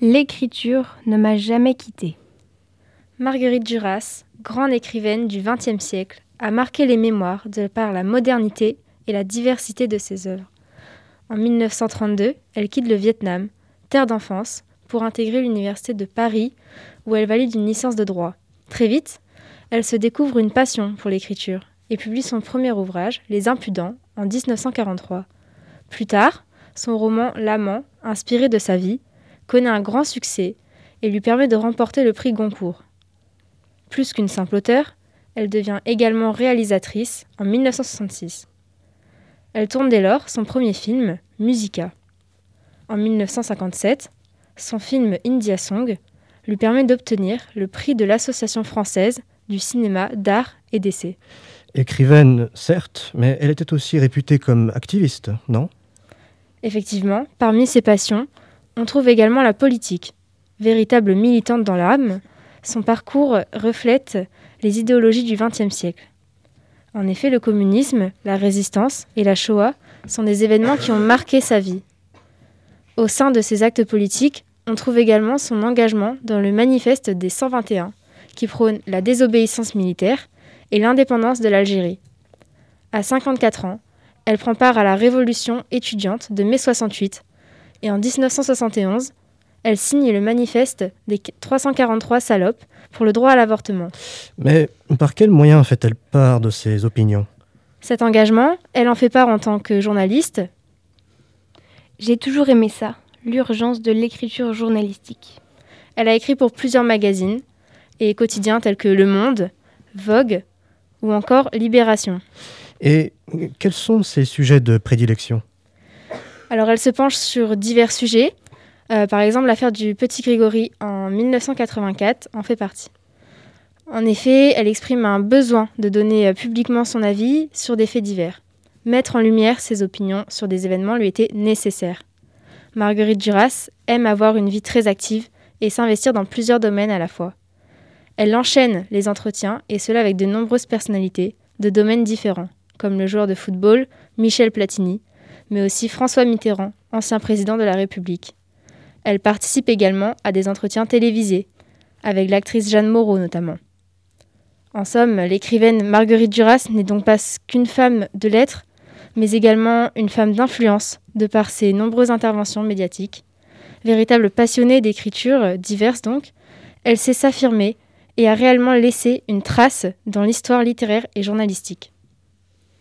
L'écriture ne m'a jamais quitté. Marguerite Duras, grande écrivaine du XXe siècle, a marqué les mémoires de par la modernité et la diversité de ses œuvres. En 1932, elle quitte le Vietnam, terre d'enfance, pour intégrer l'université de Paris, où elle valide une licence de droit. Très vite, elle se découvre une passion pour l'écriture et publie son premier ouvrage, Les Impudents, en 1943. Plus tard, son roman L'amant, inspiré de sa vie, connaît un grand succès et lui permet de remporter le prix Goncourt. Plus qu'une simple auteure, elle devient également réalisatrice en 1966. Elle tourne dès lors son premier film, Musica. En 1957, son film India Song lui permet d'obtenir le prix de l'Association française du cinéma d'art et d'essai. Écrivaine, certes, mais elle était aussi réputée comme activiste, non? Effectivement, parmi ses passions, on trouve également la politique. Véritable militante dans l'âme, son parcours reflète les idéologies du XXe siècle. En effet, le communisme, la résistance et la Shoah sont des événements qui ont marqué sa vie. Au sein de ses actes politiques, on trouve également son engagement dans le manifeste des 121, qui prône la désobéissance militaire et l'indépendance de l'Algérie. À 54 ans, elle prend part à la révolution étudiante de mai 68 et en 1971, elle signe le manifeste des 343 salopes pour le droit à l'avortement. Mais par quels moyens fait-elle part de ses opinions? Cet engagement, elle en fait part en tant que journaliste. J'ai toujours aimé ça, l'urgence de l'écriture journalistique. Elle a écrit pour plusieurs magazines et quotidiens tels que Le Monde, Vogue ou encore Libération. Et quels sont ses sujets de prédilection? Alors elle se penche sur divers sujets. Euh, par exemple, l'affaire du petit Grégory en 1984 en fait partie. En effet, elle exprime un besoin de donner euh, publiquement son avis sur des faits divers. Mettre en lumière ses opinions sur des événements lui était nécessaire. Marguerite Duras aime avoir une vie très active et s'investir dans plusieurs domaines à la fois. Elle enchaîne les entretiens, et cela avec de nombreuses personnalités, de domaines différents, comme le joueur de football Michel Platini, mais aussi François Mitterrand, ancien président de la République. Elle participe également à des entretiens télévisés, avec l'actrice Jeanne Moreau notamment. En somme, l'écrivaine Marguerite Duras n'est donc pas qu'une femme de lettres, mais également une femme d'influence, de par ses nombreuses interventions médiatiques. Véritable passionnée d'écriture diverses donc, elle sait s'affirmer et a réellement laissé une trace dans l'histoire littéraire et journalistique.